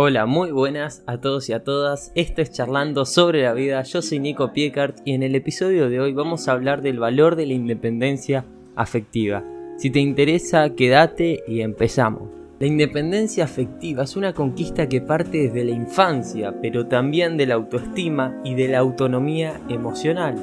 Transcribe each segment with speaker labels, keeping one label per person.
Speaker 1: Hola, muy buenas a todos y a todas. Esto es Charlando sobre la vida. Yo soy Nico Piecart y en el episodio de hoy vamos a hablar del valor de la independencia afectiva. Si te interesa, quédate y empezamos. La independencia afectiva es una conquista que parte desde la infancia, pero también de la autoestima y de la autonomía emocional.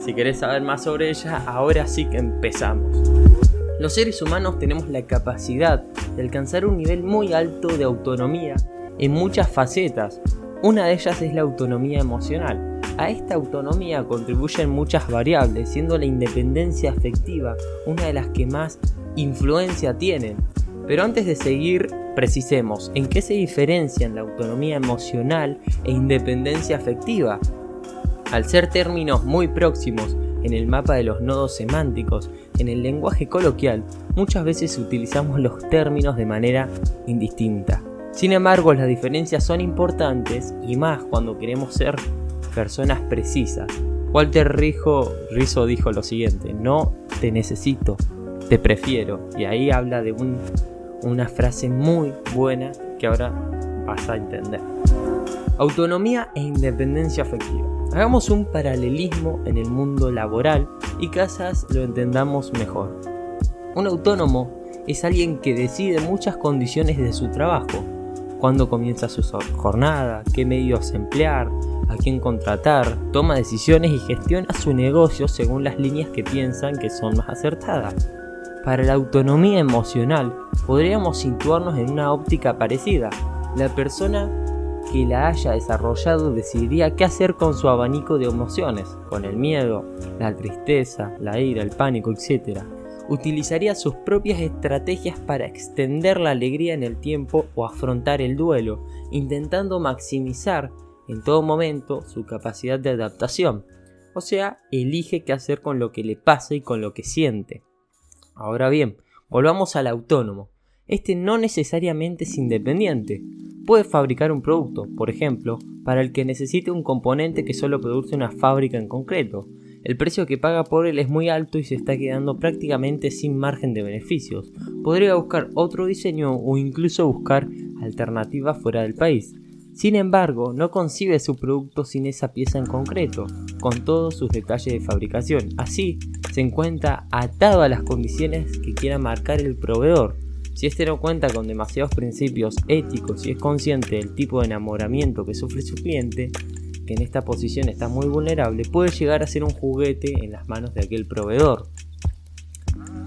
Speaker 1: Si querés saber más sobre ella, ahora sí que empezamos. Los seres humanos tenemos la capacidad de alcanzar un nivel muy alto de autonomía en muchas facetas. Una de ellas es la autonomía emocional. A esta autonomía contribuyen muchas variables, siendo la independencia afectiva una de las que más influencia tienen. Pero antes de seguir, precisemos en qué se diferencian la autonomía emocional e independencia afectiva. Al ser términos muy próximos en el mapa de los nodos semánticos, en el lenguaje coloquial, muchas veces utilizamos los términos de manera indistinta. Sin embargo, las diferencias son importantes y más cuando queremos ser personas precisas. Walter Rijo, Rizzo dijo lo siguiente, no te necesito, te prefiero. Y ahí habla de una frase muy buena que ahora vas a entender. Autonomía e independencia afectiva. Hagamos un paralelismo en el mundo laboral y quizás lo entendamos mejor. Un autónomo es alguien que decide muchas condiciones de su trabajo, cuándo comienza su jornada, qué medios emplear, a quién contratar, toma decisiones y gestiona su negocio según las líneas que piensan que son más acertadas. Para la autonomía emocional podríamos situarnos en una óptica parecida. La persona que la haya desarrollado decidiría qué hacer con su abanico de emociones, con el miedo, la tristeza, la ira, el pánico, etc. Utilizaría sus propias estrategias para extender la alegría en el tiempo o afrontar el duelo, intentando maximizar en todo momento su capacidad de adaptación. O sea, elige qué hacer con lo que le pasa y con lo que siente. Ahora bien, volvamos al autónomo. Este no necesariamente es independiente puede fabricar un producto, por ejemplo, para el que necesite un componente que solo produce una fábrica en concreto. El precio que paga por él es muy alto y se está quedando prácticamente sin margen de beneficios. Podría buscar otro diseño o incluso buscar alternativas fuera del país. Sin embargo, no concibe su producto sin esa pieza en concreto, con todos sus detalles de fabricación. Así, se encuentra atado a las condiciones que quiera marcar el proveedor, si este no cuenta con demasiados principios éticos y es consciente del tipo de enamoramiento que sufre su cliente, que en esta posición está muy vulnerable, puede llegar a ser un juguete en las manos de aquel proveedor.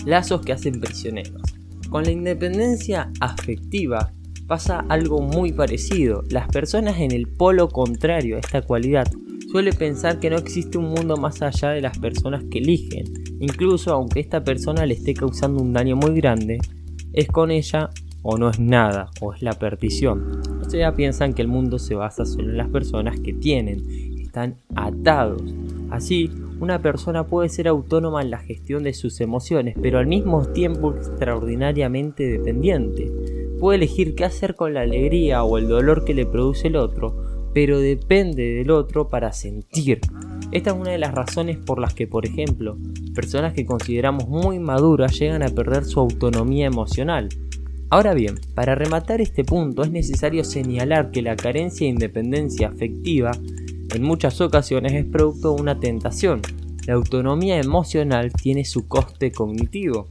Speaker 1: Lazos que hacen prisioneros. Con la independencia afectiva pasa algo muy parecido. Las personas en el polo contrario a esta cualidad suelen pensar que no existe un mundo más allá de las personas que eligen. Incluso aunque esta persona le esté causando un daño muy grande, es con ella o no es nada, o es la perdición. O sea, piensan que el mundo se basa solo en las personas que tienen, están atados. Así, una persona puede ser autónoma en la gestión de sus emociones, pero al mismo tiempo extraordinariamente dependiente. Puede elegir qué hacer con la alegría o el dolor que le produce el otro, pero depende del otro para sentir. Esta es una de las razones por las que, por ejemplo, personas que consideramos muy maduras llegan a perder su autonomía emocional. Ahora bien, para rematar este punto es necesario señalar que la carencia de independencia afectiva en muchas ocasiones es producto de una tentación. La autonomía emocional tiene su coste cognitivo.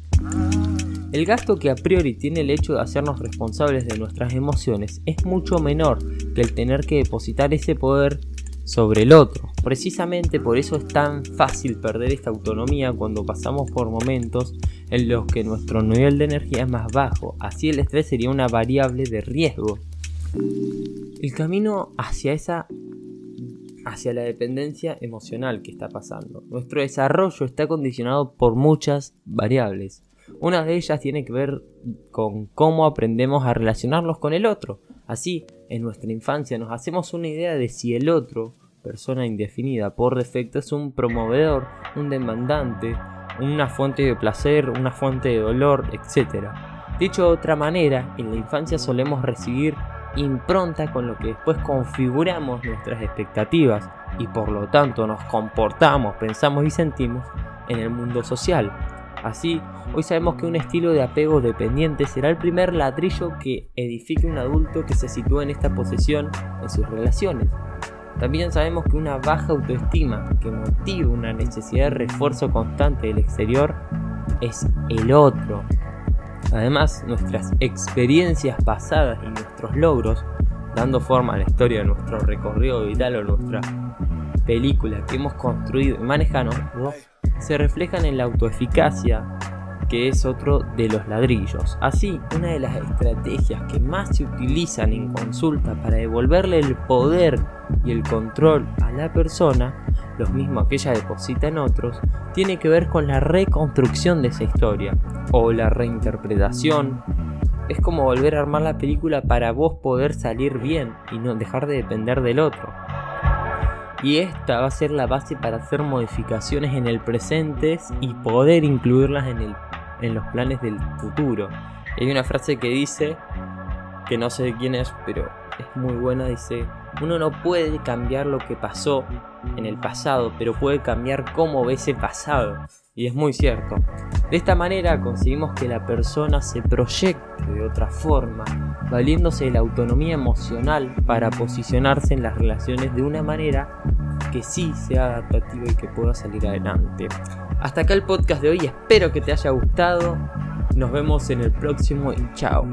Speaker 1: El gasto que a priori tiene el hecho de hacernos responsables de nuestras emociones es mucho menor que el tener que depositar ese poder sobre el otro. Precisamente por eso es tan fácil perder esta autonomía cuando pasamos por momentos en los que nuestro nivel de energía es más bajo. Así el estrés sería una variable de riesgo. El camino hacia esa hacia la dependencia emocional que está pasando. Nuestro desarrollo está condicionado por muchas variables. Una de ellas tiene que ver con cómo aprendemos a relacionarnos con el otro. Así, en nuestra infancia nos hacemos una idea de si el otro, persona indefinida por defecto, es un promovedor, un demandante, una fuente de placer, una fuente de dolor, etc. Dicho de otra manera, en la infancia solemos recibir impronta con lo que después configuramos nuestras expectativas y por lo tanto nos comportamos, pensamos y sentimos en el mundo social. Así, hoy sabemos que un estilo de apego dependiente será el primer ladrillo que edifique un adulto que se sitúa en esta posesión en sus relaciones. También sabemos que una baja autoestima que motiva una necesidad de refuerzo constante del exterior es el otro. Además, nuestras experiencias pasadas y nuestros logros, dando forma a la historia de nuestro recorrido vital o nuestra película que hemos construido y manejado, se reflejan en la autoeficacia, que es otro de los ladrillos. Así, una de las estrategias que más se utilizan en consulta para devolverle el poder y el control a la persona, los mismos que ella deposita en otros, tiene que ver con la reconstrucción de esa historia o la reinterpretación. Es como volver a armar la película para vos poder salir bien y no dejar de depender del otro y esta va a ser la base para hacer modificaciones en el presente y poder incluirlas en, el, en los planes del futuro. Hay una frase que dice, que no sé quién es, pero es muy buena, dice, uno no puede cambiar lo que pasó en el pasado, pero puede cambiar cómo ve ese pasado. Y es muy cierto. De esta manera conseguimos que la persona se proyecte de otra forma, valiéndose de la autonomía emocional para posicionarse en las relaciones de una manera que sí sea adaptativa y que pueda salir adelante. Hasta acá el podcast de hoy, espero que te haya gustado. Nos vemos en el próximo y chao.